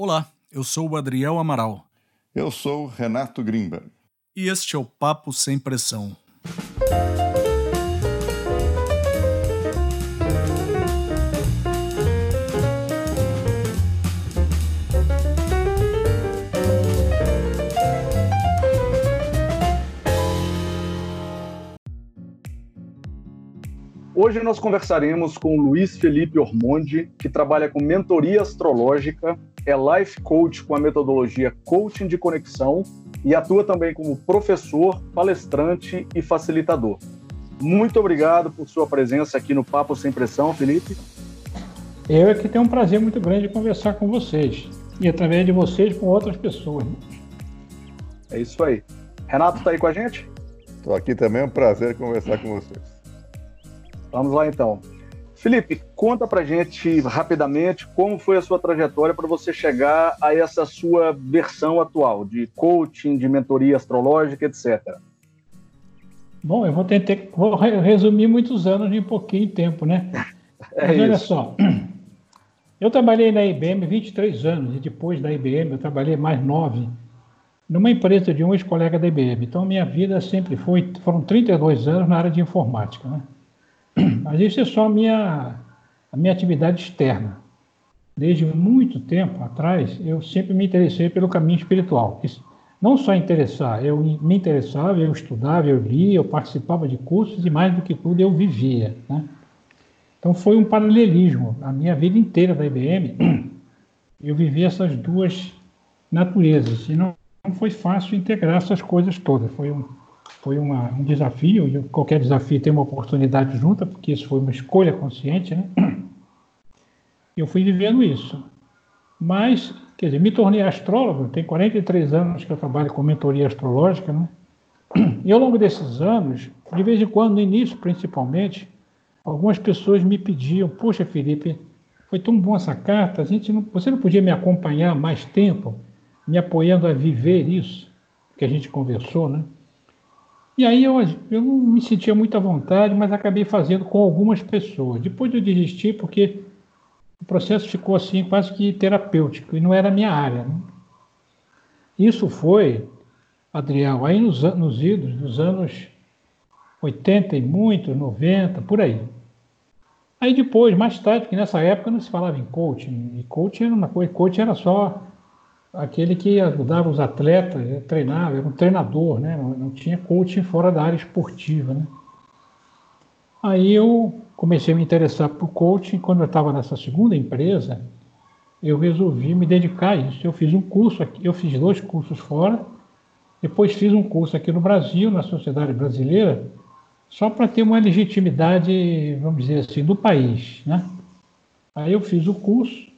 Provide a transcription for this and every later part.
Olá, eu sou o Adriel Amaral. Eu sou Renato Grimberg. E este é o Papo Sem Pressão. Hoje nós conversaremos com Luiz Felipe Ormondi, que trabalha com mentoria astrológica, é life coach com a metodologia coaching de conexão e atua também como professor, palestrante e facilitador. Muito obrigado por sua presença aqui no Papo Sem Pressão, Felipe. Eu é que tenho um prazer muito grande de conversar com vocês e através de vocês com outras pessoas. É isso aí. Renato está aí com a gente? Estou aqui também, é um prazer conversar com vocês. Vamos lá então. Felipe, conta pra gente rapidamente como foi a sua trajetória para você chegar a essa sua versão atual de coaching, de mentoria astrológica, etc. Bom, eu vou tentar vou resumir muitos anos em pouquinho tempo, né? É Mas olha isso. só, eu trabalhei na IBM 23 anos e depois da IBM eu trabalhei mais nove numa empresa de um ex-colega da IBM. Então minha vida sempre foi, foram 32 anos na área de informática, né? Mas isso é só a minha, a minha atividade externa. Desde muito tempo atrás, eu sempre me interessei pelo caminho espiritual. Isso, não só interessar, eu me interessava, eu estudava, eu lia, eu participava de cursos e, mais do que tudo, eu vivia. Né? Então, foi um paralelismo. A minha vida inteira da IBM, eu vivi essas duas naturezas. E não, não foi fácil integrar essas coisas todas. Foi um, foi uma, um desafio, e qualquer desafio tem uma oportunidade junta, porque isso foi uma escolha consciente, né? Eu fui vivendo isso. Mas, quer dizer, me tornei astrólogo, tem 43 anos que eu trabalho com mentoria astrológica, né? E ao longo desses anos, de vez em quando, no início principalmente, algumas pessoas me pediam, poxa Felipe, foi tão bom essa carta, a gente não, você não podia me acompanhar mais tempo, me apoiando a viver isso que a gente conversou, né? E aí eu, eu não me sentia muita vontade, mas acabei fazendo com algumas pessoas. Depois eu desisti porque o processo ficou assim quase que terapêutico e não era a minha área. Né? Isso foi, Adriel, aí nos, nos idos dos anos 80 e muito, 90, por aí. Aí depois, mais tarde, porque nessa época não se falava em coaching, e coaching era uma coisa, coaching era só aquele que ajudava os atletas, treinava, era um treinador, né? Não, não, tinha coaching fora da área esportiva, né? Aí eu comecei a me interessar por coaching. Quando eu estava nessa segunda empresa, eu resolvi me dedicar a isso. Eu fiz um curso aqui, eu fiz dois cursos fora, depois fiz um curso aqui no Brasil, na sociedade brasileira, só para ter uma legitimidade, vamos dizer assim, do país, né? Aí eu fiz o curso,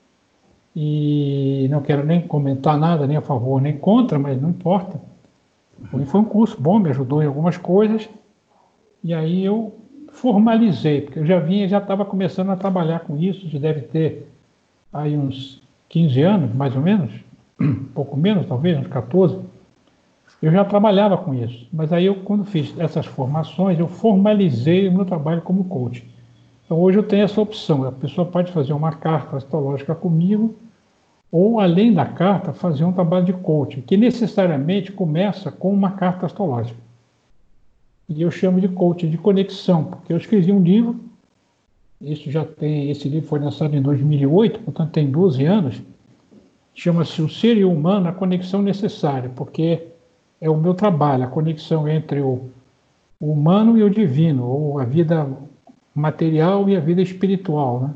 e não quero nem comentar nada, nem a favor nem contra, mas não importa. Foi um curso bom, me ajudou em algumas coisas, e aí eu formalizei, porque eu já vinha, já estava começando a trabalhar com isso, já deve ter aí uns 15 anos, mais ou menos, um pouco menos, talvez, uns 14. Eu já trabalhava com isso, mas aí eu, quando fiz essas formações, eu formalizei o meu trabalho como coach. Então hoje eu tenho essa opção, a pessoa pode fazer uma carta astrológica comigo, ou além da carta, fazer um trabalho de coaching, que necessariamente começa com uma carta astrológica. E eu chamo de coaching de conexão, porque eu escrevi um livro, isso já tem, esse livro foi lançado em 2008, portanto tem 12 anos, chama-se O Ser e o Humano, a Conexão Necessária, porque é o meu trabalho, a conexão entre o, o humano e o divino, ou a vida material e a vida espiritual, né?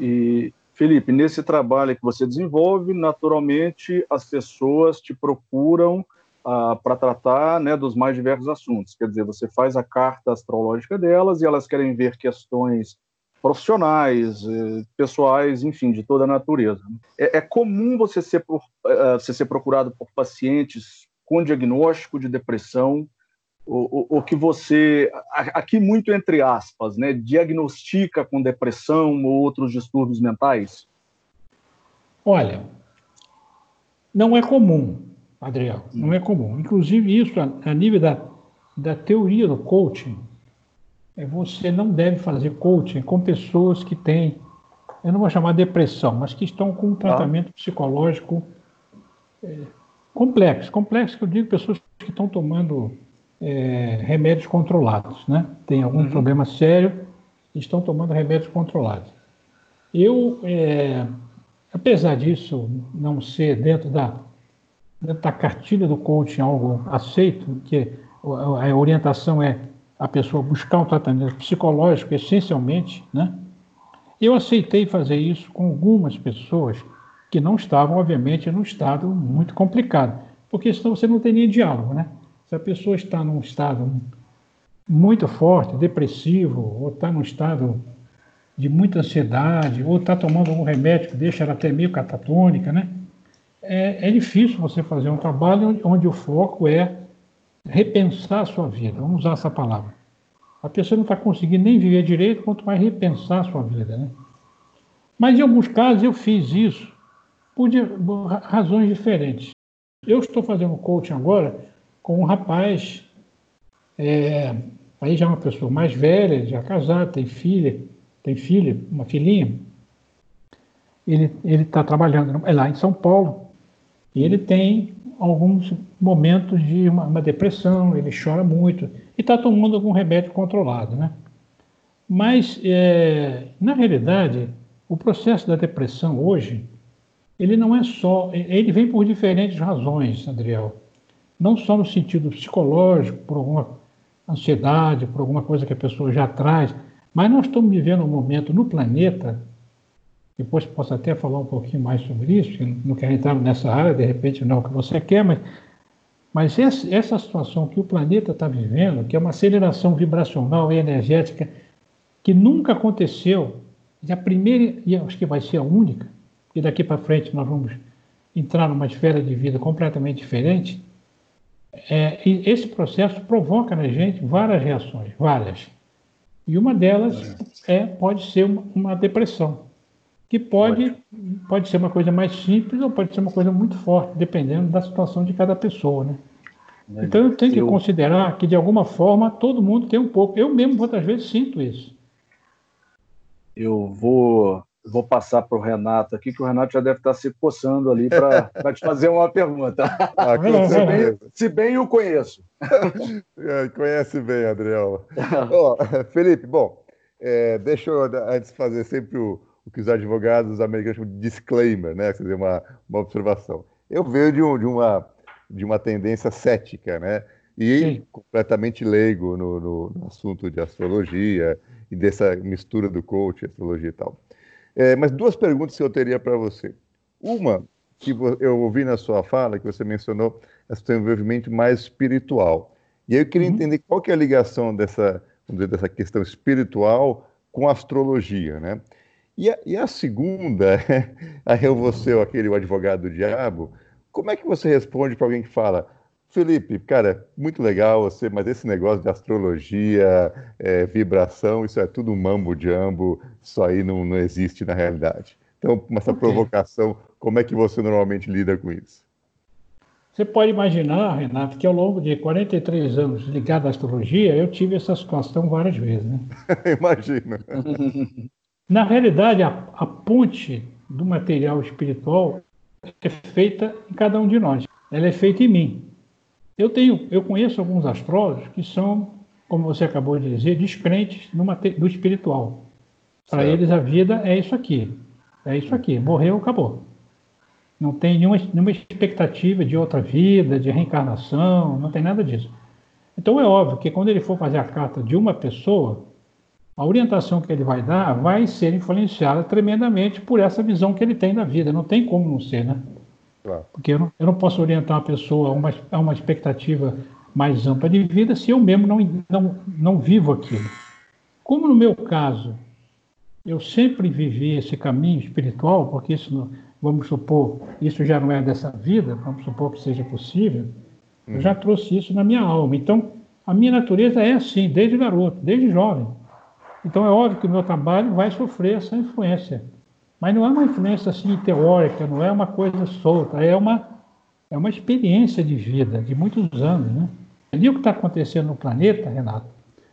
E Felipe, nesse trabalho que você desenvolve, naturalmente as pessoas te procuram ah, para tratar né, dos mais diversos assuntos. Quer dizer, você faz a carta astrológica delas e elas querem ver questões profissionais, eh, pessoais, enfim, de toda a natureza. É, é comum você ser, por, uh, você ser procurado por pacientes com diagnóstico de depressão o, o, que você, aqui muito entre aspas, né, diagnostica com depressão ou outros distúrbios mentais? Olha, não é comum, Adriel, não é comum. Inclusive isso, a, a nível da, da teoria do coaching, é você não deve fazer coaching com pessoas que têm eu não vou chamar depressão, mas que estão com um tratamento ah. psicológico é, complexo. Complexo que eu digo pessoas que estão tomando é, remédios controlados, né? Tem algum uhum. problema sério e estão tomando remédios controlados. Eu, é, apesar disso não ser dentro da, dentro da cartilha do coaching algo aceito, que a orientação é a pessoa buscar um tratamento psicológico essencialmente, né? Eu aceitei fazer isso com algumas pessoas que não estavam, obviamente, num estado muito complicado, porque senão você não teria diálogo, né? Se a pessoa está num estado muito forte, depressivo, ou está num estado de muita ansiedade, ou está tomando algum remédio que deixa ela até meio catatônica, né? É, é difícil você fazer um trabalho onde, o foco é repensar a sua vida, vamos usar essa palavra. A pessoa não está conseguindo nem viver direito, quanto mais repensar a sua vida, né? Mas em alguns casos eu fiz isso por razões diferentes. Eu estou fazendo coaching agora com um rapaz, é, aí já é uma pessoa mais velha, já casado, tem filha, tem filha, uma filhinha. Ele está trabalhando é lá em São Paulo e ele tem alguns momentos de uma, uma depressão, ele chora muito e está tomando algum remédio controlado, né? Mas, é, na realidade, o processo da depressão hoje, ele não é só, ele vem por diferentes razões, Adriel não só no sentido psicológico, por alguma ansiedade, por alguma coisa que a pessoa já traz, mas nós estamos vivendo um momento no planeta, depois posso até falar um pouquinho mais sobre isso, não quero entrar nessa área, de repente não é o que você quer, mas, mas essa, situação que o planeta está vivendo, que é uma aceleração vibracional e energética que nunca aconteceu, e a primeira, e acho que vai ser a única, e daqui para frente nós vamos entrar numa esfera de vida completamente diferente, é, esse processo provoca na gente várias reações, várias. E uma delas é, pode ser uma, uma depressão, que pode, pode ser uma coisa mais simples ou pode ser uma coisa muito forte, dependendo da situação de cada pessoa, né? Então eu tenho que eu... considerar que de alguma forma todo mundo tem um pouco. Eu mesmo muitas vezes sinto isso. Eu vou vou passar para o Renato aqui, que o Renato já deve estar se coçando ali para te fazer uma pergunta. Ah, se, bem, se bem o conheço. É, conhece bem, Adriel. oh, Felipe, bom, é, deixa eu antes fazer sempre o, o, que os advogados americanos chamam de disclaimer, né? Quer dizer, uma, uma observação. Eu vejo de, um, de, uma, de uma tendência cética, né? E Sim. completamente leigo no, no, no assunto de astrologia e dessa mistura do coach, astrologia e tal. É, mas duas perguntas que eu teria para você. Uma, que eu ouvi na sua fala, que você mencionou, esse desenvolvimento mais espiritual. E aí eu queria uhum. entender qual que é a ligação dessa, dizer, dessa questão espiritual com a astrologia, né? E a, e a segunda, aí eu vou ser aquele o advogado do diabo, como é que você responde para alguém que fala, Felipe, cara, muito legal você, mas esse negócio de astrologia, é, vibração, isso é tudo um mambo-jambo, isso aí não, não existe na realidade. Então, essa okay. provocação, como é que você normalmente lida com isso? Você pode imaginar, Renato, que ao longo de 43 anos ligado à astrologia, eu tive essa situação várias vezes. Né? Imagino. Na realidade, a, a ponte do material espiritual é feita em cada um de nós. Ela é feita em mim. Eu tenho, eu conheço alguns astrólogos que são, como você acabou de dizer, descrentes do espiritual. Para eles a vida é isso aqui, é isso aqui, morreu, acabou. Não tem nenhuma, nenhuma expectativa de outra vida, de reencarnação, não tem nada disso. Então é óbvio que quando ele for fazer a carta de uma pessoa, a orientação que ele vai dar vai ser influenciada tremendamente por essa visão que ele tem da vida. Não tem como não ser, né? Claro. Porque eu não, eu não, posso orientar uma pessoa a uma, a uma expectativa mais ampla de vida se eu mesmo não, não, não vivo aquilo. Como no meu caso, eu sempre vivi esse caminho espiritual, porque isso, vamos supor, isso já não é dessa vida, vamos supor que seja possível, eu já uhum. trouxe isso na minha alma. Então, a minha natureza é assim, desde garoto, desde jovem. Então, é óbvio que o meu trabalho vai sofrer essa influência. Mas não é uma influência assim teórica, não é uma coisa solta, é uma, é uma experiência de vida de muitos anos. Né? Ali o que está acontecendo no planeta, Renato,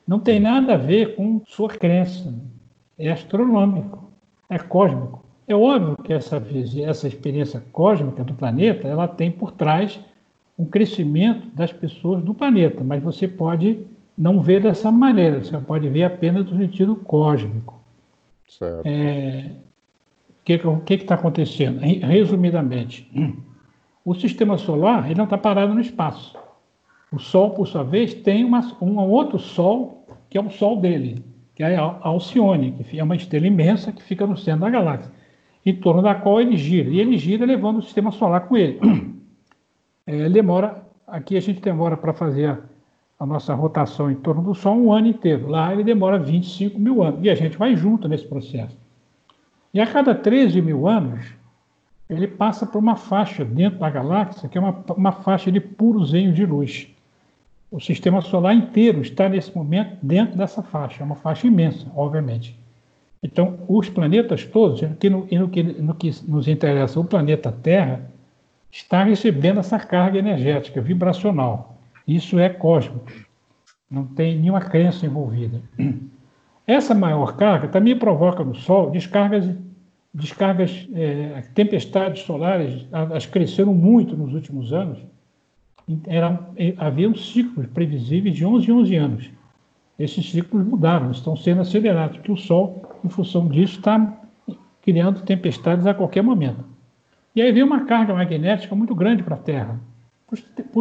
não tem nada a ver com sua crença, é astronômico. é cósmico. É óbvio que essa, essa experiência cósmica do planeta ela tem por trás um crescimento das pessoas do planeta, mas você pode não ver dessa maneira, você pode ver apenas no sentido cósmico. Certo. É, o que está acontecendo? Resumidamente, o sistema solar ele não está parado no espaço. O Sol, por sua vez, tem uma, um outro Sol, que é o Sol dele, que é a Alcione, que é uma estrela imensa que fica no centro da galáxia, em torno da qual ele gira. E ele gira levando o sistema solar com ele. É, demora, aqui a gente demora para fazer a, a, nossa rotação em torno do Sol um ano inteiro. Lá ele demora 25 mil anos. E a gente vai junto nesse processo. E a cada 13 mil anos, ele passa por uma faixa dentro da galáxia, que é uma, uma faixa de purozinho de luz. O sistema solar inteiro está, nesse momento, dentro dessa faixa. É uma faixa imensa, obviamente. Então, os planetas todos, que no, no, que, no que nos interessa, o planeta Terra, está recebendo essa carga energética vibracional. Isso é cósmico. Não tem nenhuma crença envolvida. Essa maior carga também provoca no Sol descargas, descargas é, tempestades solares, elas cresceram muito nos últimos anos. Era, haviam ciclos previsíveis de 11 em 11 anos. Esses ciclos mudaram, estão sendo acelerados, porque o Sol, em função disso, está criando tempestades a qualquer momento. E aí vem uma carga magnética muito grande para a Terra, para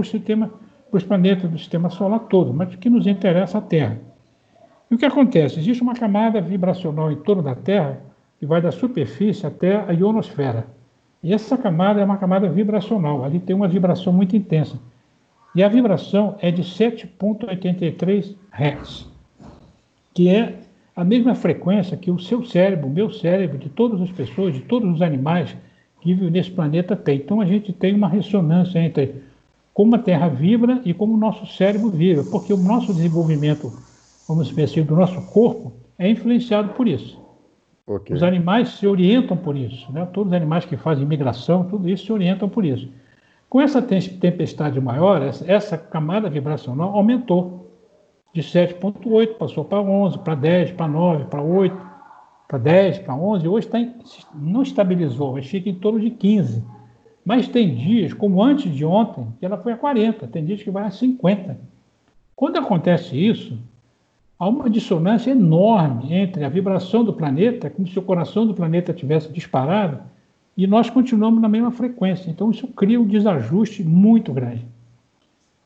os planetas do sistema solar todo, mas que nos interessa a Terra. E o que acontece? Existe uma camada vibracional em torno da Terra que vai da superfície até a ionosfera. E essa camada é uma camada vibracional, ali tem uma vibração muito intensa. E a vibração é de 7,83 Hz, que é a mesma frequência que o seu cérebro, o meu cérebro, de todas as pessoas, de todos os animais que vivem nesse planeta tem. Então a gente tem uma ressonância entre como a Terra vibra e como o nosso cérebro vibra, porque o nosso desenvolvimento vamos dizer assim, do nosso corpo é influenciado por isso. Okay. Os animais se orientam por isso, né? todos os animais que fazem migração, tudo isso se orientam por isso. Com essa tempestade maior, essa camada vibracional aumentou de 7,8, passou para 11, para 10, para 9, para 8, para 10, para 11, hoje está em, não estabilizou, mas fica em torno de 15. Mas tem dias, como antes de ontem, que ela foi a 40, tem dias que vai a 50. Quando acontece isso, há uma dissonância enorme entre a vibração do planeta, como se o coração do planeta tivesse disparado, e nós continuamos na mesma frequência. Então, isso cria um desajuste muito grande.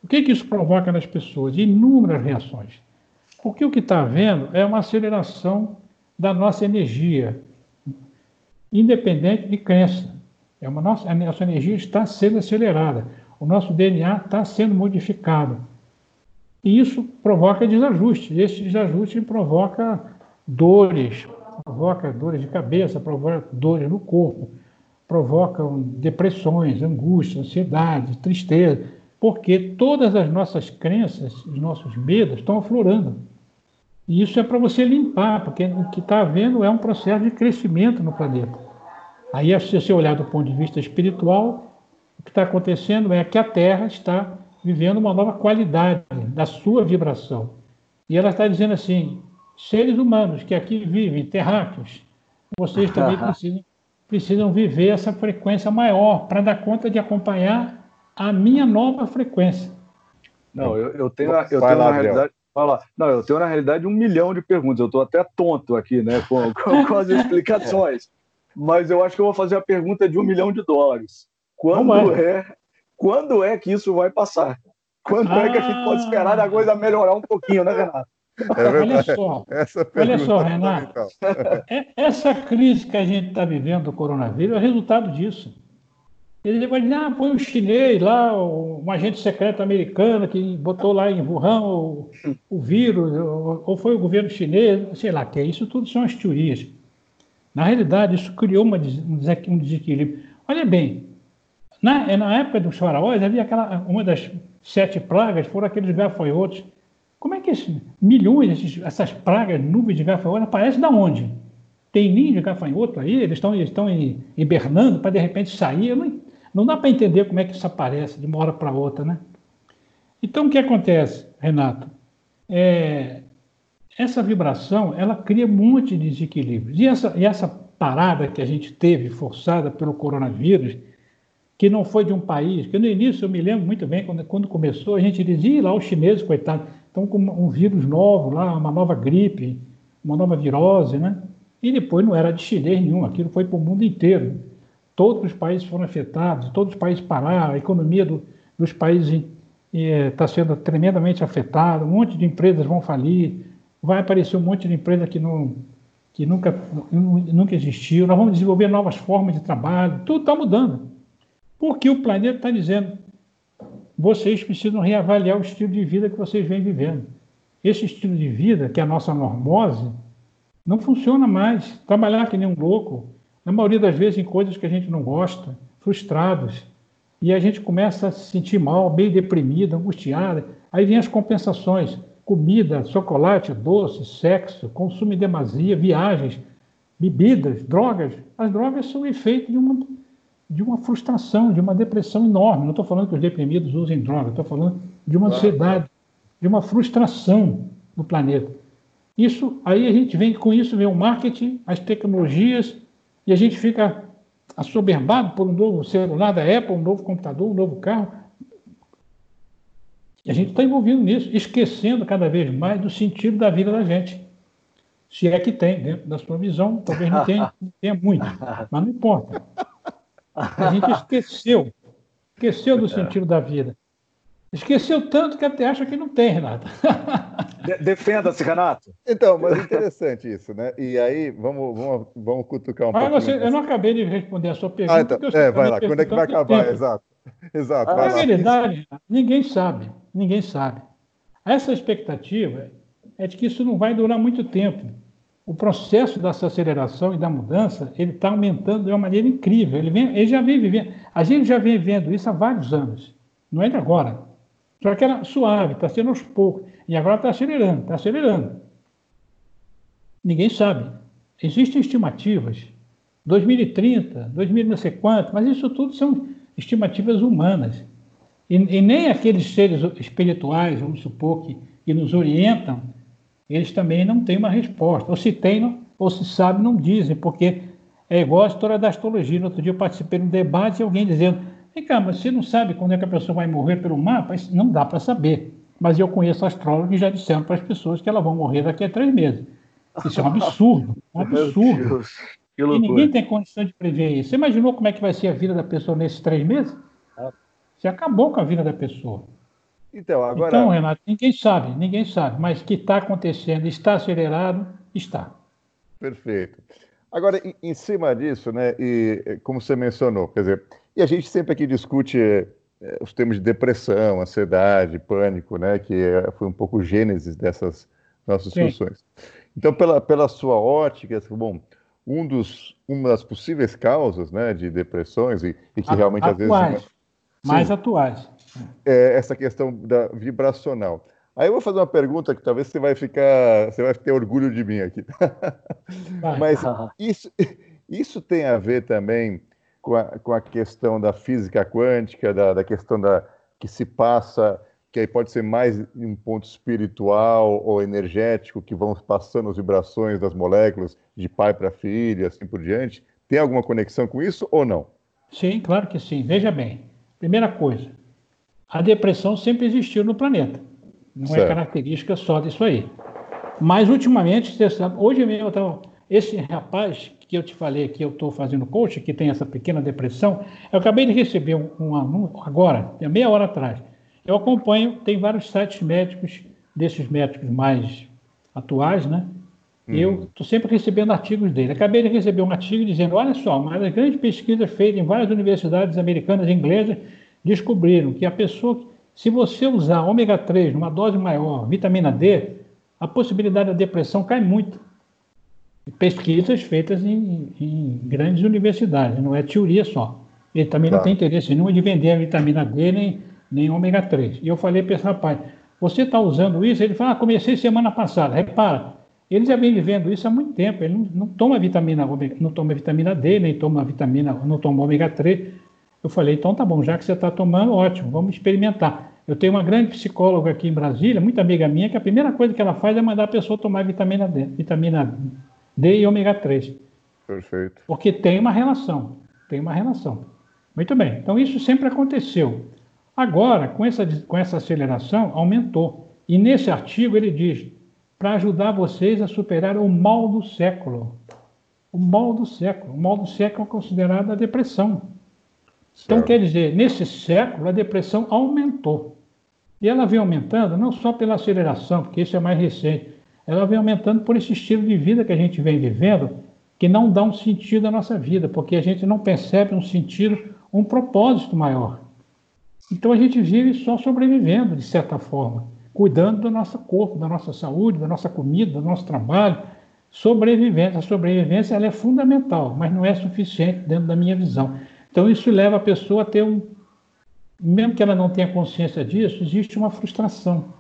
O que, que isso provoca nas pessoas? Inúmeras reações. Porque o que está havendo é uma aceleração da nossa energia, independente de crença. É uma nossa, a nossa energia está sendo acelerada, o nosso DNA está sendo modificado. E isso provoca desajuste. Esse desajuste provoca dores, provoca dores de cabeça, provoca dores no corpo, provoca depressões, angústia, ansiedade, tristeza, porque todas as nossas crenças, os nossos medos estão aflorando. E isso é para você limpar, porque o que está havendo é um processo de crescimento no planeta. Aí, se você olhar do ponto de vista espiritual, o que está acontecendo é que a Terra está vivendo uma nova qualidade da sua vibração. E ela está dizendo assim: seres humanos que aqui vivem, terráqueos, vocês também precisam, precisam viver essa frequência maior para dar conta de acompanhar a minha nova frequência. Não, eu, eu tenho, eu tenho na realidade. Fala. Não, eu tenho na realidade um milhão de perguntas. Eu estou até tonto aqui, né, com, com, com as explicações. Mas eu acho que eu vou fazer a pergunta de um milhão de dólares. Quando é quando é que isso vai passar? Quando ah. é que a gente pode esperar a coisa melhorar um pouquinho, né, Renato? É olha só, essa olha só, Renato, é, essa crise que a gente está vivendo do coronavírus é resultado disso. Ele vai dizer, ah, foi um chinês lá, um agente secreto americano que botou lá em Wuhan o, o vírus, ou, foi o governo chinês, sei lá, que é isso tudo são as teorias. Na realidade, isso criou uma, um desequilíbrio. Olha bem, na, na época dos faraós, havia aquela, uma das sete pragas, foram aqueles gafanhotos. Como é que esses milhões, esses, essas pragas, nuvens de gafanhotos, aparecem da onde? Tem ninho de gafanhoto aí, eles estão, estão hibernando para de repente sair. Não, não dá para entender como é que isso aparece de uma hora para outra, né? Então, o que acontece, Renato? É, essa vibração, ela cria um monte de desequilíbrios. E essa, e essa parada que a gente teve, forçada pelo coronavírus, que não foi de um país, que no início eu me lembro muito bem, quando, quando começou, a gente dizia, lá os chineses, coitados, estão com um vírus novo lá, uma nova gripe, uma nova virose, né? E depois não era de chinês nenhum, aquilo foi para o mundo inteiro. Todos os países foram afetados, todos os países pararam, a economia do, dos países está sendo tremendamente afetada, um monte de empresas vão falir, vai aparecer um monte de empresa que, não, que nunca, nunca existiu, nós vamos desenvolver novas formas de trabalho, tudo está mudando. Porque o planeta está dizendo, vocês precisam reavaliar o estilo de vida que vocês vêm vivendo. Esse estilo de vida, que é a nossa normose, não funciona mais. Trabalhar que nem um louco, na maioria das vezes em coisas que a gente não gosta, frustrados, e a gente começa a se sentir mal, meio deprimido, angustiado. Aí vem as compensações: comida, chocolate, doce, sexo, consumo em demasia, viagens, bebidas, drogas. As drogas são efeito de uma, de uma frustração, de uma depressão enorme. Não estou falando que os deprimidos usem drogas, estou falando de uma ansiedade, de uma frustração no planeta. Isso, aí a gente vem com isso vem o marketing, as tecnologias, e a gente fica assoberbado por um novo celular da Apple, um novo computador, um novo carro. E a gente está envolvido nisso, esquecendo cada vez mais do sentido da vida da gente. Se é que tem, dentro da sua visão, talvez não tenha, não tenha muito, mas não importa. A gente esqueceu, esqueceu do sentido da vida. Esqueceu tanto que até acha que não tem, Renato. Defenda-se, Renato. Então, mas interessante isso, né? E aí, vamos, vamos, vamos cutucar um pouco. Você, eu não acabei de responder a sua pergunta. Ah, então, é, vai lá. Quando é que vai acabar? Exato. Exato. Na realidade, ninguém sabe. Ninguém sabe. Essa expectativa é de que isso não vai durar muito tempo. O processo dessa aceleração e da mudança, ele está aumentando de uma maneira incrível. Ele, vem, ele já vem vivendo. A gente já vem vendo isso há vários anos. Não é de agora. Só que era suave, está sendo aos poucos. E agora está acelerando, está acelerando. Ninguém sabe. Existem estimativas. 2030, 2000 não sei quanto, mas isso tudo são estimativas humanas. E, e nem aqueles seres espirituais, vamos supor, que, que nos orientam, eles também não têm uma resposta. Ou se tem, ou se sabe, não dizem, porque é igual a história da astrologia. No outro dia eu participei de um debate e alguém dizendo Vem cá, mas você não sabe quando é que a pessoa vai morrer pelo mapa? Isso não dá para saber. Mas eu conheço astrólogos que já disseram para as pessoas que elas vão morrer daqui a três meses. Isso é um absurdo, um absurdo. E ninguém tem condição de prever isso. Você imaginou como é que vai ser a vida da pessoa nesses três meses? Você acabou com a vida da pessoa. Então, agora... então Renato, ninguém sabe, ninguém sabe. Mas que está acontecendo, está acelerado, está. Perfeito. Agora, em, em cima disso, né, e como você mencionou, quer dizer, e a gente sempre aqui discute é, os termos de depressão, ansiedade, pânico, né, que é, foi um pouco o gênesis dessas nossas discussões. Então, pela, pela sua ótica, bom, um dos, uma das possíveis causas né, de depressões, e, e que realmente às vezes. Sim, mais atuais. É essa questão da vibracional. Aí eu vou fazer uma pergunta que talvez você vai ficar, você vai ter orgulho de mim aqui. Mas isso, isso tem a ver também com a, com a questão da física quântica, da, da questão da que se passa, que aí pode ser mais um ponto espiritual ou energético, que vão passando as vibrações das moléculas de pai para filho, assim por diante. Tem alguma conexão com isso ou não? Sim, claro que sim. Veja bem, primeira coisa, a depressão sempre existiu no planeta. Não é certo. é característica só disso aí. Mas ultimamente, você sabe, hoje mesmo, esse rapaz que eu te falei que eu estou fazendo coach, que tem essa pequena depressão, eu acabei de receber um, um, agora, meia hora atrás. Eu acompanho, tem vários sites médicos, desses médicos mais atuais, né? Uhum. Eu estou sempre recebendo artigos dele. Acabei de receber um artigo dizendo: olha só, uma das grandes pesquisas feitas em várias universidades americanas e inglesas descobriram que a pessoa, se você usar ômega 3 numa dose maior, vitamina D, a possibilidade da depressão cai muito pesquisas feitas em, em, grandes universidades, não é teoria só. Ele também claro. não tem interesse nenhum de vender a vitamina D nem, nem ômega 3. E eu falei para esse rapaz, você está usando isso? Ele falou, ah, comecei semana passada. Repara, ele já vem vivendo isso há muito tempo. Ele não, não toma vitamina não toma vitamina D, nem toma vitamina, não toma ômega 3. Eu falei, então tá bom, já que você está tomando, ótimo, vamos experimentar. Eu tenho uma grande psicóloga aqui em Brasília, muito amiga minha, que a primeira coisa que ela faz é mandar a pessoa tomar vitamina D, vitamina D e ômega 3. Perfeito. Porque tem uma relação, tem uma relação. Muito bem, então isso sempre aconteceu. Agora, com essa, com essa aceleração, aumentou. E nesse artigo ele diz: para ajudar vocês a superar o mal do século. O mal do século. O mal do século é considerado a depressão. Então, quer dizer, nesse século, a depressão aumentou. E ela vem aumentando não só pela aceleração, porque isso é mais recente, ela vem aumentando por esse estilo de vida que a gente vem vivendo, que não dá um sentido à nossa vida, porque a gente não percebe um sentido, um propósito maior. Então a gente vive só sobrevivendo, de certa forma, cuidando do nosso corpo, da nossa saúde, da nossa comida, do nosso trabalho. Sobrevivência. A sobrevivência ela é fundamental, mas não é suficiente dentro da minha visão. Então isso leva a pessoa a ter um. Mesmo que ela não tenha consciência disso, existe uma frustração,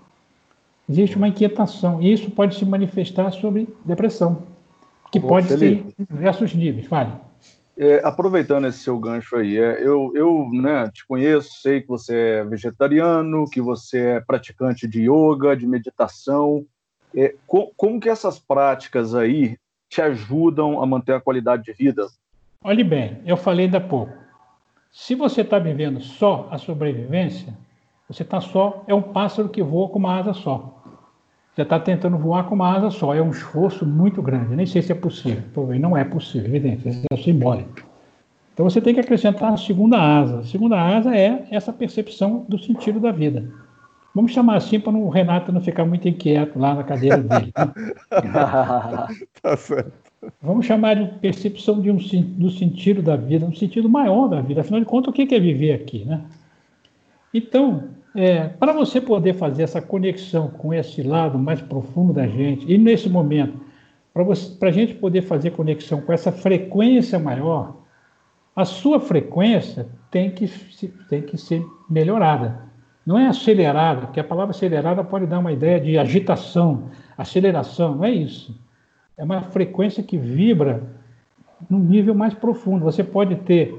existe uma inquietação, e isso pode se manifestar sobre depressão, que Bom, pode Felipe. ser em diversos níveis. Fale. É, aproveitando esse seu gancho aí, é, eu, eu né, te conheço, sei que você é vegetariano, que você é praticante de yoga, de meditação. É, com, como que essas práticas aí te ajudam a manter a qualidade de vida? Olhe bem, eu falei ainda pouco. Se você está vivendo só a sobrevivência, você está só, é um pássaro que voa com uma asa só já está tentando voar com uma asa só. É um esforço muito grande. Nem sei se é possível. Não é possível, evidente. É simbólico. Então você tem que acrescentar a segunda asa. A segunda asa é essa percepção do sentido da vida. Vamos chamar assim para o Renato não ficar muito inquieto lá na cadeira dele. Né? tá certo. Vamos chamar de percepção de um, do sentido da vida, um sentido maior da vida. Afinal de contas, o que é viver aqui, né? Então, é, para você poder fazer essa conexão com esse lado mais profundo da gente, e nesse momento, para a gente poder fazer conexão com essa frequência maior, a sua frequência tem que, tem que ser melhorada. Não é acelerada, porque a palavra acelerada pode dar uma ideia de agitação, aceleração, não é isso. É uma frequência que vibra num nível mais profundo. Você pode ter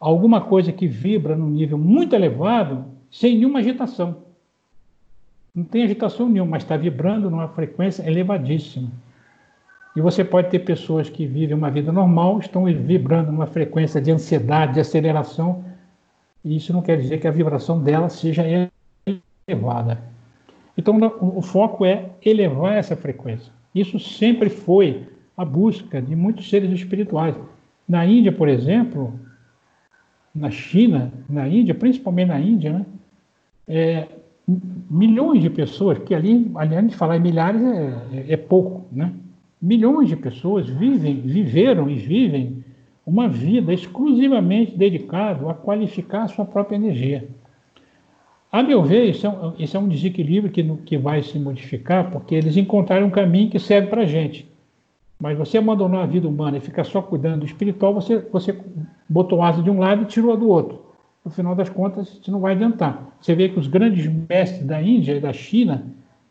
alguma coisa que vibra num nível muito elevado sem nenhuma agitação. Não tem agitação nenhuma, mas está vibrando numa frequência elevadíssima. E você pode ter pessoas que vivem uma vida normal, estão vibrando numa frequência de ansiedade, de aceleração, e isso não quer dizer que a vibração dela seja elevada. Então, o foco é elevar essa frequência. Isso sempre foi a busca de muitos seres espirituais. Na Índia, por exemplo, na China, na Índia, principalmente na Índia, né, é, milhões de pessoas, que ali, aliás, de falar em milhares é, é, é, pouco, né? Milhões de pessoas vivem, viveram e vivem uma vida exclusivamente dedicada a qualificar a sua própria energia. A meu ver, isso é um, isso é um desequilíbrio que, que vai se modificar, porque eles encontraram um caminho que serve para a gente. Mas você abandonar a vida humana e ficar só cuidando do espiritual, você, você botou asa de um lado e tirou a do outro no final das contas, isso não vai adiantar. Você vê que os grandes mestres da Índia, da China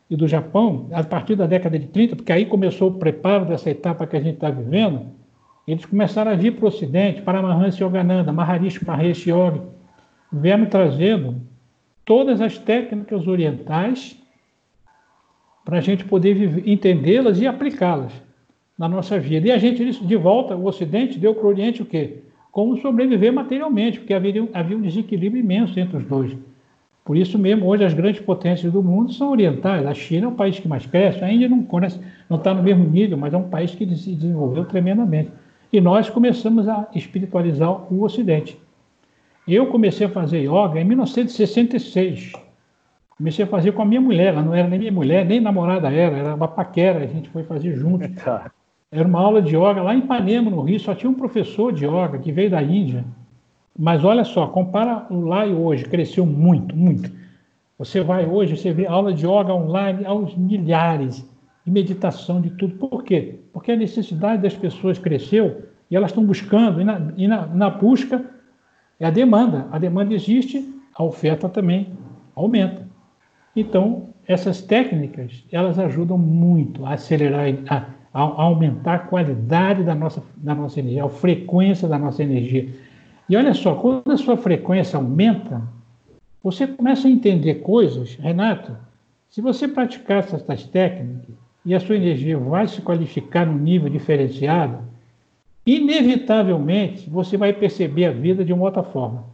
e do Japão, a partir da década de 30, porque aí começou o preparo dessa etapa que a gente está vivendo, eles começaram a vir para o Ocidente, para Mahansa Yogananda, Maharishi Mahesh Yogi, vieram trazendo todas as técnicas orientais para a gente poder entendê-las e aplicá-las na nossa vida. E a gente, de volta, o Ocidente deu para o Oriente o quê? como sobreviver materialmente, porque havia, havia um desequilíbrio imenso entre os dois. Por isso mesmo, hoje as grandes potências do mundo são orientais. A China é o país que mais cresce, a Índia não não está no mesmo nível, mas é um país que se desenvolveu tremendamente. E nós começamos a espiritualizar o Ocidente. Eu comecei a fazer yoga em 1966. Comecei a fazer com a minha mulher, ela não era nem minha mulher, nem namorada era, era uma paquera, a gente foi fazer junto. Tá. Era uma aula de yoga lá em Ipanema, no Rio, só tinha um professor de yoga que veio da Índia. Mas olha só, compara o lá e hoje, cresceu muito, muito. Você vai hoje, você vê aula de yoga online aos milhares, de meditação, de tudo. Por quê? Porque a necessidade das pessoas cresceu e elas estão buscando, e na, e na, na busca é a demanda. A demanda existe, a oferta também aumenta. Então, essas técnicas, elas ajudam muito a acelerar, a a, aumentar a qualidade da nossa, da nossa energia, a frequência da nossa energia. E olha só, quando a sua frequência aumenta, você começa a entender coisas, Renato, se você praticar essas técnicas e a sua energia vai se qualificar num nível diferenciado, inevitavelmente você vai perceber a vida de uma outra forma.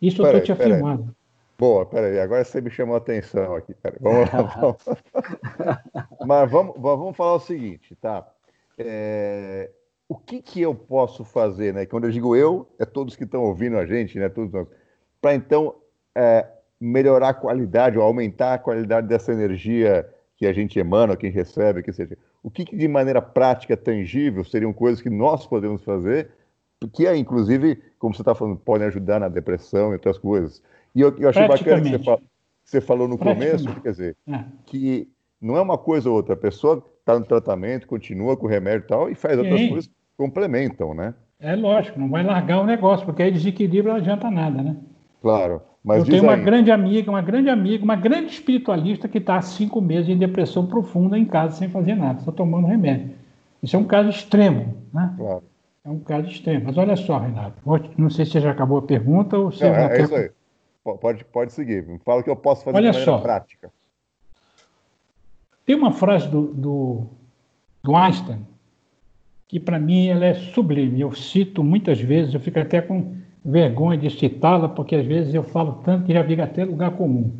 Isso eu estou te afirmando. Aí. Boa, peraí, agora você me chamou a atenção aqui. Peraí, vamos, vamos. Mas vamos, vamos falar o seguinte, tá? É, o que, que eu posso fazer, né? Quando eu digo eu, é todos que estão ouvindo a gente, né? Todos para então é, melhorar a qualidade ou aumentar a qualidade dessa energia que a gente emana, que a gente recebe, que seja. O que, que de maneira prática, tangível, seriam coisas que nós podemos fazer, que, é, inclusive, como você está falando, podem ajudar na depressão e outras coisas. E eu, eu achei bacana que você, fala, você falou no começo, quer dizer, é. que não é uma coisa ou outra, a pessoa está no tratamento, continua com o remédio e tal, e faz Sim. outras coisas que complementam, né? É lógico, não vai largar o negócio, porque aí desequilíbrio não adianta nada, né? Claro. Mas eu tenho uma aí... grande amiga, uma grande amiga, uma grande espiritualista que está há cinco meses em depressão profunda em casa sem fazer nada, só tomando remédio. Isso é um caso extremo, né? Claro. É um caso extremo. Mas olha só, Renato, não sei se você já acabou a pergunta ou se... Não, é, é isso aí. Pode, pode seguir. Me fala o que eu posso fazer olha de só. prática. Tem uma frase do, do, do Einstein que, para mim, ela é sublime. Eu cito muitas vezes, eu fico até com vergonha de citá-la, porque às vezes eu falo tanto que já vira até lugar comum.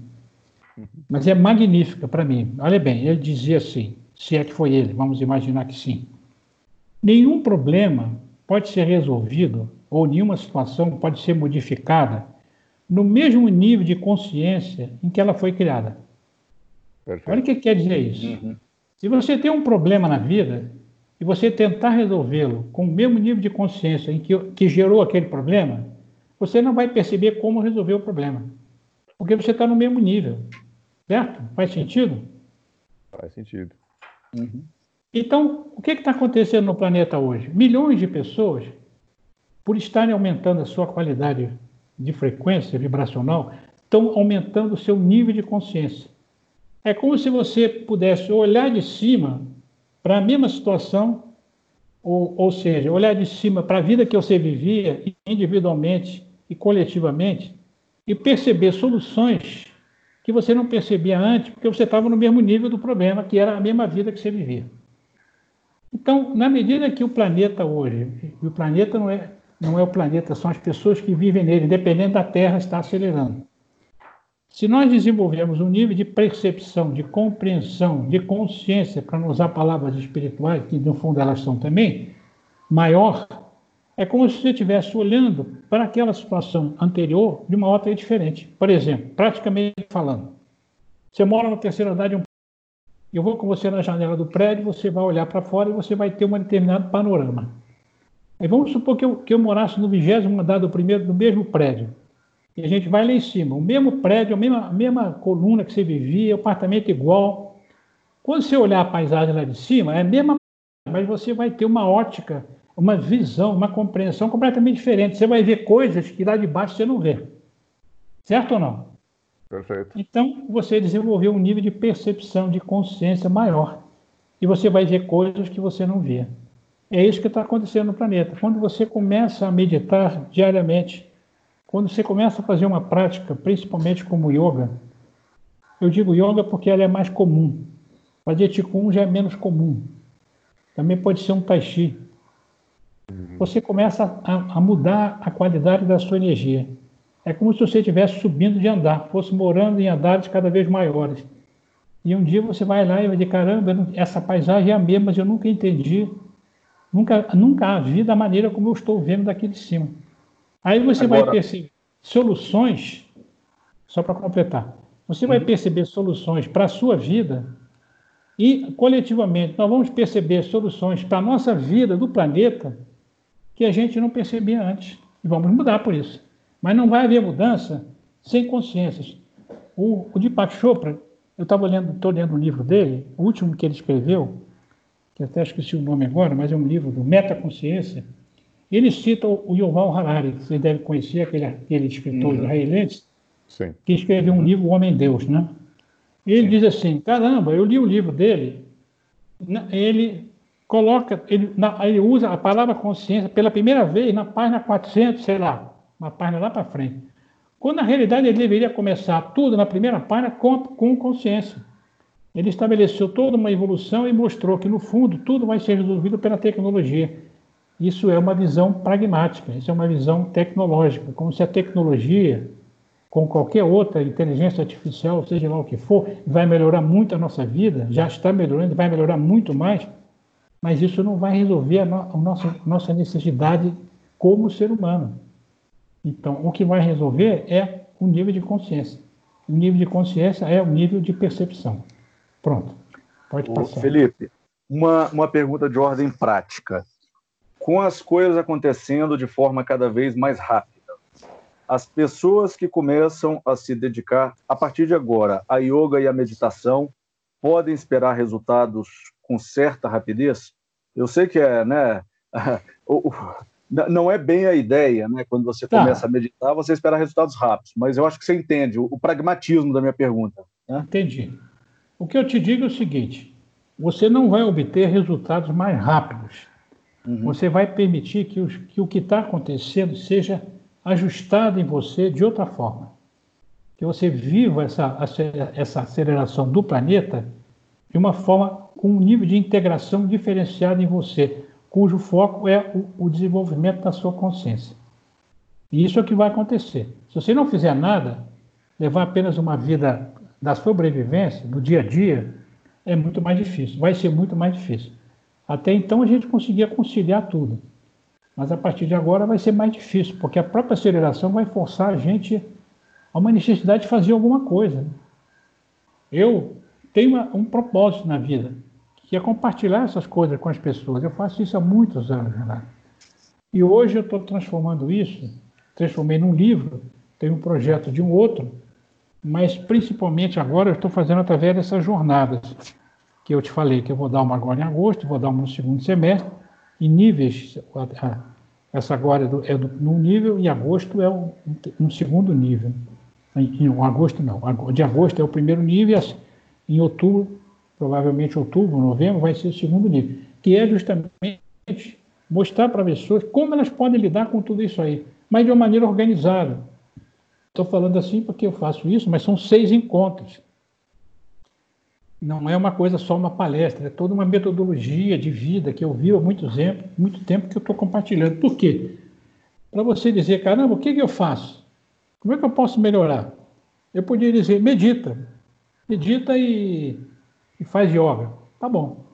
Mas é magnífica para mim. Olha bem, ele dizia assim, se é que foi ele, vamos imaginar que sim. Nenhum problema pode ser resolvido ou nenhuma situação pode ser modificada no mesmo nível de consciência em que ela foi criada. Perfeito. Olha o que quer dizer isso. Uhum. Se você tem um problema na vida e você tentar resolvê-lo com o mesmo nível de consciência em que, que gerou aquele problema, você não vai perceber como resolver o problema. Porque você está no mesmo nível. Certo? Faz sentido? Faz sentido. Uhum. Então, o que está acontecendo no planeta hoje? Milhões de pessoas, por estarem aumentando a sua qualidade de frequência vibracional, estão aumentando o seu nível de consciência. É como se você pudesse olhar de cima para a mesma situação, ou, ou seja, olhar de cima para a vida que você vivia individualmente e coletivamente e perceber soluções que você não percebia antes, porque você estava no mesmo nível do problema, que era a mesma vida que você vivia. Então, na medida que o planeta hoje, e o planeta não é, não é o planeta, são as pessoas que vivem nele, independente da Terra, está acelerando. Se nós desenvolvermos um nível de percepção, de compreensão, de consciência, para não usar palavras espirituais, que no fundo elas são também, maior, é como se você estivesse olhando para aquela situação anterior de uma outra diferente. Por exemplo, praticamente falando, você mora na terceira andar de um eu vou com você na janela do prédio, você vai olhar para fora e você vai ter um determinado panorama. Aí vamos supor que eu, que eu morasse no vigésimo andar do primeiro, do mesmo prédio. E a gente vai lá em cima, o mesmo prédio, a mesma, a mesma coluna que você vivia, apartamento igual. Quando você olhar a paisagem lá de cima, é a mesma, mas você vai ter uma ótica, uma visão, uma compreensão completamente diferente. Você vai ver coisas que lá de baixo você não vê. Certo ou não? Perfeito. Então, você desenvolveu um nível de percepção, de consciência maior. E você vai ver coisas que você não via. É isso que está acontecendo no planeta. Quando você começa a meditar diariamente, quando você começa a fazer uma prática, principalmente como yoga, eu digo yoga porque ela é mais comum. Fazer Qigong já é menos comum. Também pode ser um Tai Chi. Você começa a, a mudar a qualidade da sua energia. É como se você estivesse subindo de andar, fosse morando em andares cada vez maiores. E um dia você vai lá e vai dizer, caramba, essa paisagem é a mesma, mas eu nunca entendi, nunca, nunca a vi da maneira como eu estou vendo daqui de cima. Aí você Agora... vai perceber soluções, só para completar, você vai uhum. perceber soluções para a sua vida e, coletivamente, nós vamos perceber soluções para a nossa vida do planeta que a gente não percebia antes. E vamos mudar por isso. Mas não vai haver mudança sem consciências. O, o Deepak Chopra, eu estava lendo, estou lendo um livro dele, o último que ele escreveu, que até esqueci o nome agora, mas é um livro do Metaconsciência, ele cita o Yuval Harari, que você deve conhecer, aquele, aquele escritor uhum. israelense, Sim. que escreveu um livro, O Homem-Deus, né? Ele Sim. diz assim, caramba, eu li o livro dele, ele coloca, ele, ele usa a palavra consciência pela primeira vez na página 400, sei lá, uma página lá para frente. Quando na realidade ele deveria começar tudo na primeira página com, com consciência. Ele estabeleceu toda uma evolução e mostrou que no fundo tudo vai ser resolvido pela tecnologia. Isso é uma visão pragmática, isso é uma visão tecnológica, como se a tecnologia, com qualquer outra inteligência artificial, seja lá o que for, vai melhorar muito a nossa vida, já está melhorando, vai melhorar muito mais, mas isso não vai resolver a, no, a nossa, nossa necessidade como ser humano. Então, o que vai resolver é o nível de consciência. O nível de consciência é o nível de percepção. Pronto. Pode passar. Felipe, uma, uma pergunta de ordem prática. Com as coisas acontecendo de forma cada vez mais rápida, as pessoas que começam a se dedicar a partir de agora à yoga e à meditação podem esperar resultados com certa rapidez? Eu sei que é, né? não é bem a ideia, né? Quando você tá. começa a meditar, você espera resultados rápidos, mas eu acho que você entende o, pragmatismo da minha pergunta. Né? Entendi. O que eu te digo é o seguinte: você não vai obter resultados mais rápidos. Uhum. Você vai permitir que, os, que o que está acontecendo seja ajustado em você de outra forma. Que você viva essa, essa aceleração do planeta de uma forma com um nível de integração diferenciado em você, cujo foco é o, o desenvolvimento da sua consciência. E isso é o que vai acontecer. Se você não fizer nada, levar apenas uma vida da sobrevivência, do dia a dia, é muito mais difícil, vai ser muito mais difícil. Até então a gente conseguia conciliar tudo, mas a partir de agora vai ser mais difícil, porque a própria aceleração vai forçar a gente a uma necessidade de fazer alguma coisa. Eu tenho um propósito na vida, que é compartilhar essas coisas com as pessoas. Eu faço isso há muitos anos, Renato. E hoje eu estou transformando isso, transformei num livro, tenho um projeto de um outro, mas principalmente agora eu estou fazendo através dessas jornadas que eu te falei, que eu vou dar uma agora em agosto, vou dar uma no segundo semestre, e níveis, essa agora é, do, é do, num nível e agosto é um, um segundo nível. Em, em, agosto não, de agosto é o primeiro nível, e em outubro, provavelmente outubro, novembro, vai ser o segundo nível, que é justamente mostrar para as pessoas como elas podem lidar com tudo isso aí, mas de uma maneira organizada, Estou falando assim porque eu faço isso, mas são seis encontros. Não é uma coisa só uma palestra, é toda uma metodologia de vida que eu vi há muito tempo, muito tempo que eu estou compartilhando. Por quê? Para você dizer, caramba, o que, que eu faço? Como é que eu posso melhorar? Eu podia dizer, medita. Medita e, e faz yoga. Tá bom.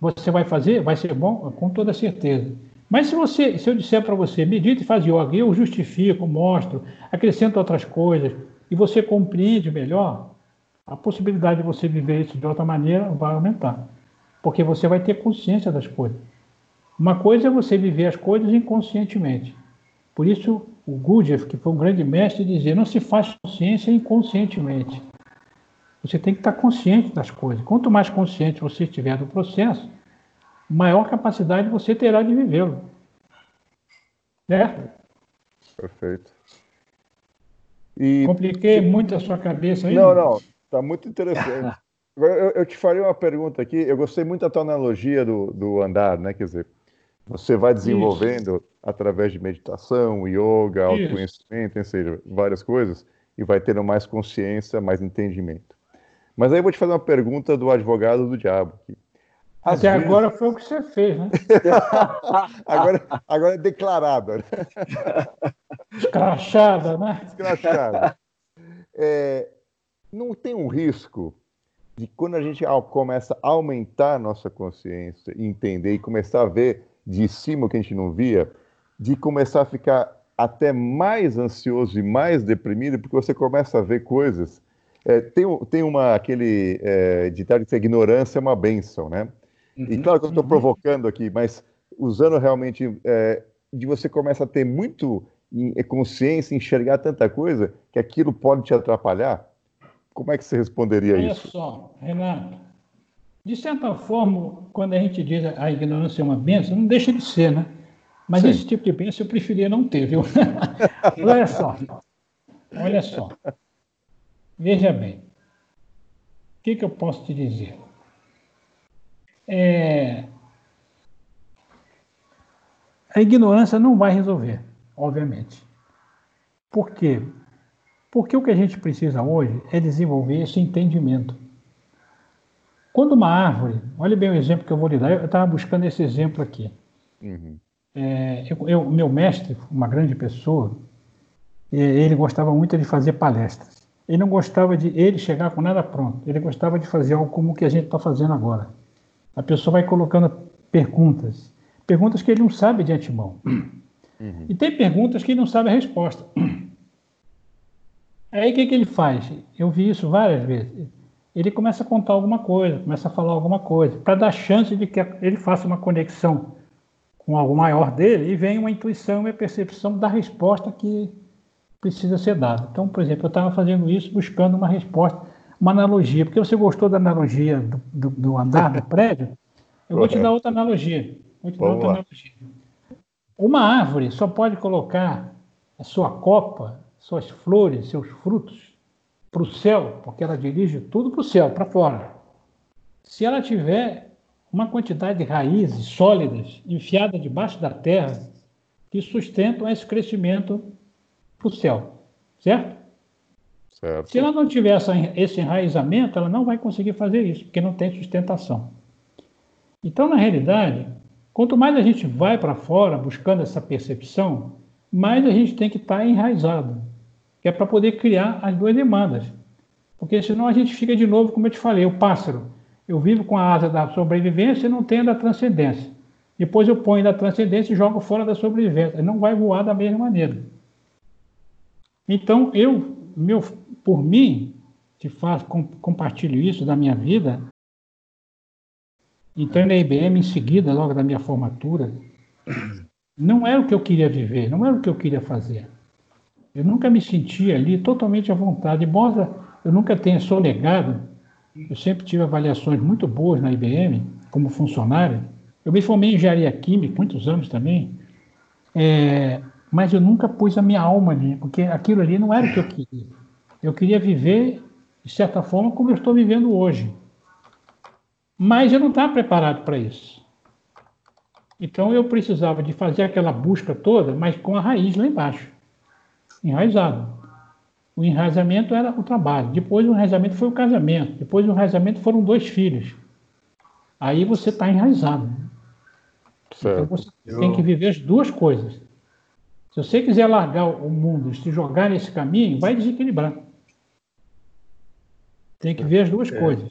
Você vai fazer? Vai ser bom? Com toda certeza. Mas se você, se eu disser para você, medite e faz yoga, eu justifico, mostro, acrescento outras coisas, e você compreende melhor, a possibilidade de você viver isso de outra maneira vai aumentar. Porque você vai ter consciência das coisas. Uma coisa é você viver as coisas inconscientemente. Por isso, o Gurdjieff, que foi um grande mestre, dizia: não se faz consciência inconscientemente. Você tem que estar consciente das coisas. Quanto mais consciente você estiver do processo, maior capacidade você terá de vivê-lo. Certo? Perfeito. E... Compliquei muito a sua cabeça aí? Não, não. Está muito interessante. eu, eu, te faria uma pergunta aqui. Eu gostei muito da tua analogia do, do andar, né? Quer dizer, você vai desenvolvendo Isso. através de meditação, yoga, autoconhecimento, ou seja, várias coisas, e vai tendo mais consciência, mais entendimento. Mas aí eu vou te fazer uma pergunta do advogado do diabo. Aqui. Até vezes... agora foi o que você fez, né? agora, agora é declarado. Né? Escrachada, né? Escrachada. É, não tem um risco de quando a gente começa a aumentar a nossa consciência, entender e começar a ver de cima o que a gente não via, de começar a ficar até mais ansioso e mais deprimido, porque você começa a ver coisas. É, tem, tem uma, aquele é, ditado que a ignorância é uma benção, né? Uhum, e claro que eu estou uhum. provocando aqui, mas usando realmente é, de você começa a ter muito consciência, enxergar tanta coisa que aquilo pode te atrapalhar. Como é que você responderia Olha isso? Olha só, Renato. De certa forma, quando a gente diz a ignorância é uma benção, não deixa de ser, né? Mas Sim. esse tipo de bênção eu preferia não ter, viu? olha só. Olha só. Veja bem. O que, que eu posso te dizer? é, a ignorância não vai resolver, obviamente. Por quê? Porque o que a gente precisa hoje é desenvolver esse entendimento. Quando uma árvore, olha bem o exemplo que eu vou lhe dar, eu estava buscando esse exemplo aqui. Uhum. é, eu, eu, meu mestre, uma grande pessoa, ele gostava muito de fazer palestras. Ele não gostava de ele chegar com nada pronto. Ele gostava de fazer algo como o que a gente está fazendo agora. A pessoa vai colocando perguntas, perguntas que ele não sabe de antemão. Uhum. E tem perguntas que ele não sabe a resposta. Aí o que, que ele faz? Eu vi isso várias vezes. Ele começa a contar alguma coisa, começa a falar alguma coisa, para dar chance de que ele faça uma conexão com algo maior dele e venha uma intuição e a percepção da resposta que precisa ser dada. Então, por exemplo, eu estava fazendo isso buscando uma resposta, uma analogia. Porque você gostou da analogia do, do, do andar do prédio? Eu vou te dar outra analogia. Vou te dar outra analogia. Uma árvore só pode colocar a sua copa, suas flores, seus frutos para o céu, porque ela dirige tudo para o céu, para fora. Se ela tiver uma quantidade de raízes sólidas enfiadas debaixo da terra que sustentam esse crescimento para o céu, certo? certo? Se ela não tiver essa, esse enraizamento, ela não vai conseguir fazer isso, porque não tem sustentação. Então, na realidade, quanto mais a gente vai para fora buscando essa percepção, mais a gente tem que estar tá enraizado, que é para poder criar as duas demandas. Porque senão a gente fica de novo, como eu te falei, o pássaro. Eu vivo com a asa da sobrevivência e não tenho da transcendência. Depois eu ponho da transcendência e jogo fora da sobrevivência. Ele não vai voar da mesma maneira. Então, eu, meu, por mim, te faço, com, compartilho isso da minha vida. Entrei na IBM em seguida, logo da minha formatura. Não era o que eu queria viver, não era o que eu queria fazer. Eu nunca me sentia ali totalmente à vontade. Embora eu nunca tenha sonegado, eu sempre tive avaliações muito boas na IBM, como funcionário. Eu me formei em engenharia química, muitos anos também. É, mas eu nunca pus a minha alma ali, porque aquilo ali não era o que eu queria. Eu queria viver, de certa forma, como eu estou vivendo hoje. Mas eu não estava preparado para isso. Então eu precisava de fazer aquela busca toda, mas com a raiz lá embaixo, enraizado. O enraizamento era o trabalho, depois o enraizamento foi o casamento, depois o enraizamento foram dois filhos. Aí você está enraizado. Certo. Então você eu... tem que viver as duas coisas. Se você quiser largar o mundo e se jogar nesse caminho, vai desequilibrar. Tem que ver as duas é. coisas.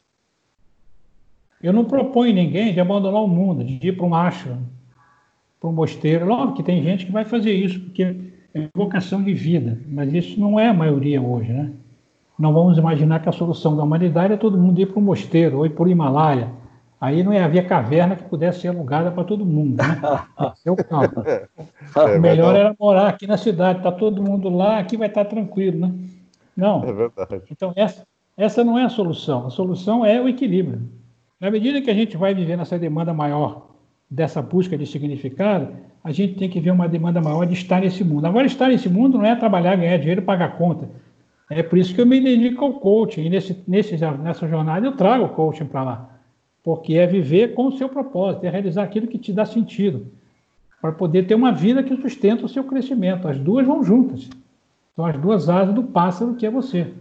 Eu não proponho ninguém de abandonar o mundo, de ir para um ashram, para um mosteiro. Logo que tem gente que vai fazer isso, porque é vocação de vida, mas isso não é a maioria hoje, né? Não vamos imaginar que a solução da humanidade é todo mundo ir para um mosteiro ou ir para o Himalaia Aí não havia caverna que pudesse ser alugada para todo mundo. Né? Eu, é, o melhor era morar aqui na cidade, está todo mundo lá, aqui vai estar tá tranquilo. Né? Não. É verdade. Então, essa, essa não é a solução. A solução é o equilíbrio. Na medida que a gente vai vivendo essa demanda maior dessa busca de significado, a gente tem que ver uma demanda maior de estar nesse mundo. Agora, estar nesse mundo não é trabalhar, ganhar dinheiro, pagar conta. É por isso que eu me dedico ao coaching. E nesse, nesse, nessa jornada eu trago o coaching para lá porque é viver com o seu propósito, é realizar aquilo que te dá sentido, para poder ter uma vida que sustenta o seu crescimento. As duas vão juntas. São as duas asas do pássaro que é você.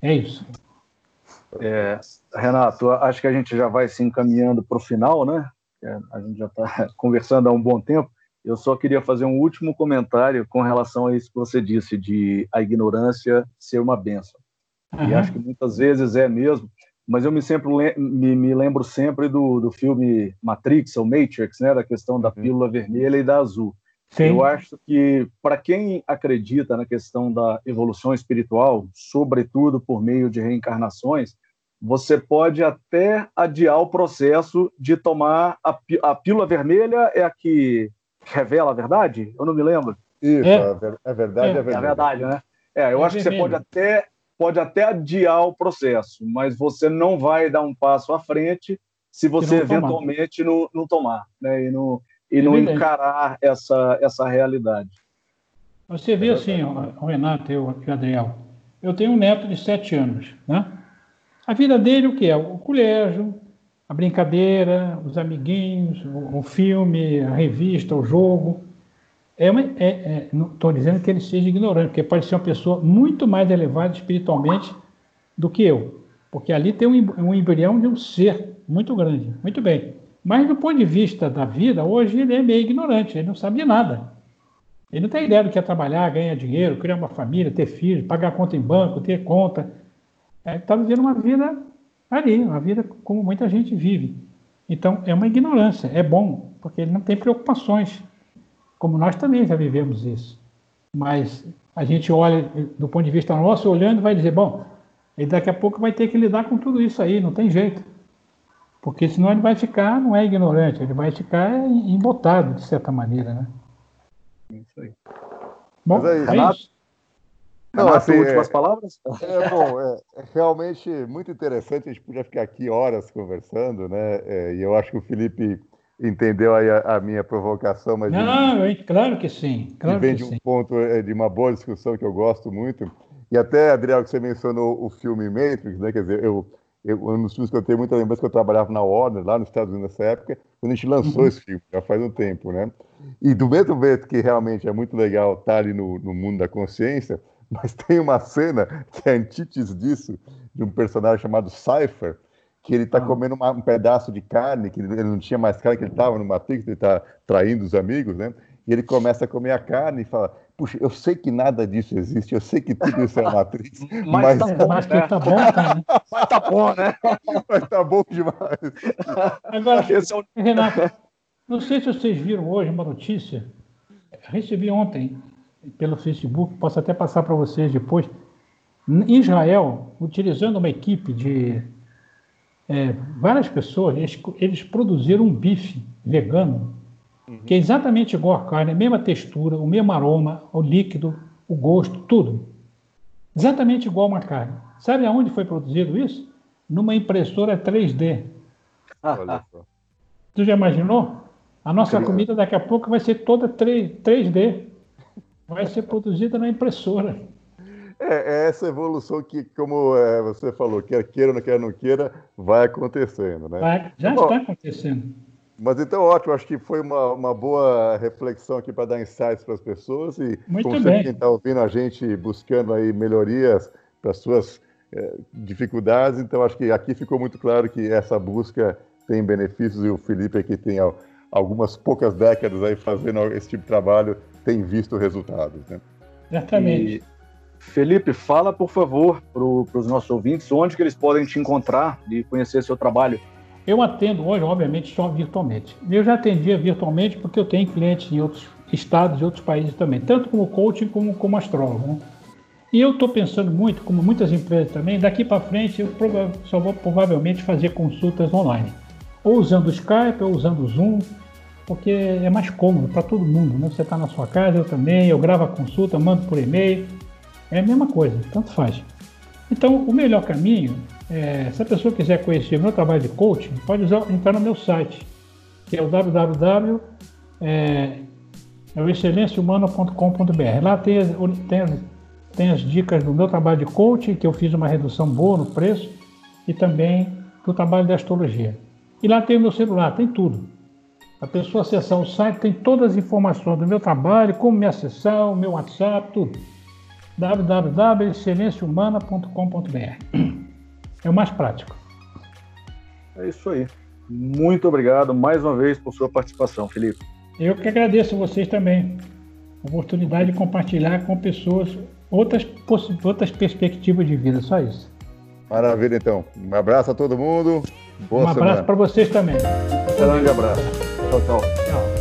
É isso. É, Renato, acho que a gente já vai se encaminhando para o final, né? É, a gente já está conversando há um bom tempo. Eu só queria fazer um último comentário com relação a isso que você disse, de a ignorância ser uma benção. Uhum. E acho que muitas vezes é mesmo mas eu me sempre me, me lembro sempre do, do filme Matrix ou Matrix, né, da questão da uhum. pílula vermelha e da azul. Sim. Eu acho que para quem acredita na questão da evolução espiritual, sobretudo por meio de reencarnações, você pode até adiar o processo de tomar a, a pílula vermelha é a que revela a verdade? Eu não me lembro. Isso, é, é verdade, é, é verdade. É verdade, né? É, eu é acho vermelho. que você pode até pode até adiar o processo, mas você não vai dar um passo à frente se você eventualmente tomar. Não, não tomar, né? E não, e não encarar essa, essa realidade. Você vê assim, o Renato e o Adriel, eu tenho um neto de sete anos, né? A vida dele, o que é? O colégio, a brincadeira, os amiguinhos, o, o filme, a revista, o jogo. É uma, é, é, não estou dizendo que ele seja ignorante, porque pode ser uma pessoa muito mais elevada espiritualmente do que eu. Porque ali tem um, um embrião de um ser muito grande. Muito bem. Mas do ponto de vista da vida, hoje ele é meio ignorante, ele não sabe de nada. Ele não tem ideia do que é trabalhar, ganhar dinheiro, criar uma família, ter filhos, pagar conta em banco, ter conta. Ele está vivendo uma vida ali, uma vida como muita gente vive. Então, é uma ignorância. É bom, porque ele não tem preocupações, como nós também já vivemos isso. Mas a gente olha do ponto de vista nosso, olhando, vai dizer: bom, ele daqui a pouco vai ter que lidar com tudo isso aí, não tem jeito. Porque senão ele vai ficar, não é ignorante, ele vai ficar embotado, de certa maneira, né? Isso aí. Bom, Mas aí, é Renato, isso. Não, assim, últimas é, palavras? É, bom, é, é, realmente muito interessante, a gente podia ficar aqui horas conversando, né? É, e eu acho que o Felipe entendeu aí a, a minha provocação, mas... Não, de, claro que sim, claro vem que de um sim. ponto é, de uma boa discussão que eu gosto muito, e até, Adriel, que você mencionou o filme Matrix, né? Quer dizer, eu, eu, um dos filmes que eu tenho muita lembrança que eu trabalhava na Warner, lá nos Estados Unidos nessa época, quando a gente lançou uhum. esse filme, já faz um tempo, né? E do mesmo jeito que realmente é muito legal estar ali no, no mundo da consciência, mas tem uma cena que é antítese disso, de um personagem chamado Cypher, que ele está ah. comendo uma, um pedaço de carne, que ele não tinha mais carne, que ele estava no Matrix, ele está traindo os amigos, né? E ele começa a comer a carne e fala: Puxa, eu sei que nada disso existe, eu sei que tudo isso é Matrix, mas, mas, tá bom, mas né? tá bom, cara. mas tá bom, né? mas tá bom demais. Agora, é. Renato, não sei se vocês viram hoje uma notícia, recebi ontem pelo Facebook, posso até passar para vocês depois. Em Israel, utilizando uma equipe de é, várias pessoas, eles, eles, produziram um bife vegano, uhum. que é exatamente igual à carne, a mesma textura, o mesmo aroma, o líquido, o gosto, tudo. Exatamente igual a uma carne. Sabe aonde foi produzido isso? Numa impressora 3D. Olha só. Tu já imaginou? A nossa comida daqui a pouco vai ser toda 3, 3D vai ser produzida na impressora. É, é essa evolução que, como é, você falou, quer queira, não quer, não queira, vai acontecendo, né? Vai, já Bom, está acontecendo. Mas então, ótimo, acho que foi uma, uma boa reflexão aqui para dar insights para as pessoas e, Muito como bem. quem está ouvindo a gente buscando aí melhorias para suas é, dificuldades, então acho que aqui ficou muito claro que essa busca tem benefícios e o Felipe aqui tem algumas poucas décadas aí fazendo esse tipo de trabalho tem visto resultados. Né? Exatamente. E, Felipe, fala por favor para os nossos ouvintes onde que eles podem te encontrar e conhecer seu trabalho. Eu atendo hoje, obviamente, só virtualmente. Eu já atendia virtualmente porque eu tenho clientes em outros estados e outros países também, tanto como coaching como como astrólogo. Né? E eu estou pensando muito, como muitas empresas também, daqui para frente eu só vou provavelmente fazer consultas online, ou usando o Skype, ou usando o Zoom, porque é mais cômodo para todo mundo. Né? Você está na sua casa, eu também, eu gravo a consulta, mando por e-mail, é a mesma coisa, tanto faz. Então, o melhor caminho, é, se a pessoa quiser conhecer o meu trabalho de coaching, pode usar, entrar no meu site, que é o www. É, é o. Lá tem tem, tem as dicas do meu trabalho de coaching, que eu fiz uma redução boa no preço, e também do trabalho de astrologia. E lá tem o meu celular, tem tudo. A pessoa acessar o site tem todas as informações do meu trabalho, como me acessar, o meu WhatsApp, tudo. www.excelênciahumana.com.br É o mais prático. É isso aí. Muito obrigado mais uma vez por sua participação, Felipe. Eu que agradeço a vocês também. A oportunidade de compartilhar com pessoas outras, outras perspectivas de vida, só isso. Maravilha, então. Um abraço a todo mundo. Boa um abraço para vocês também. Um grande abraço. 走走。挺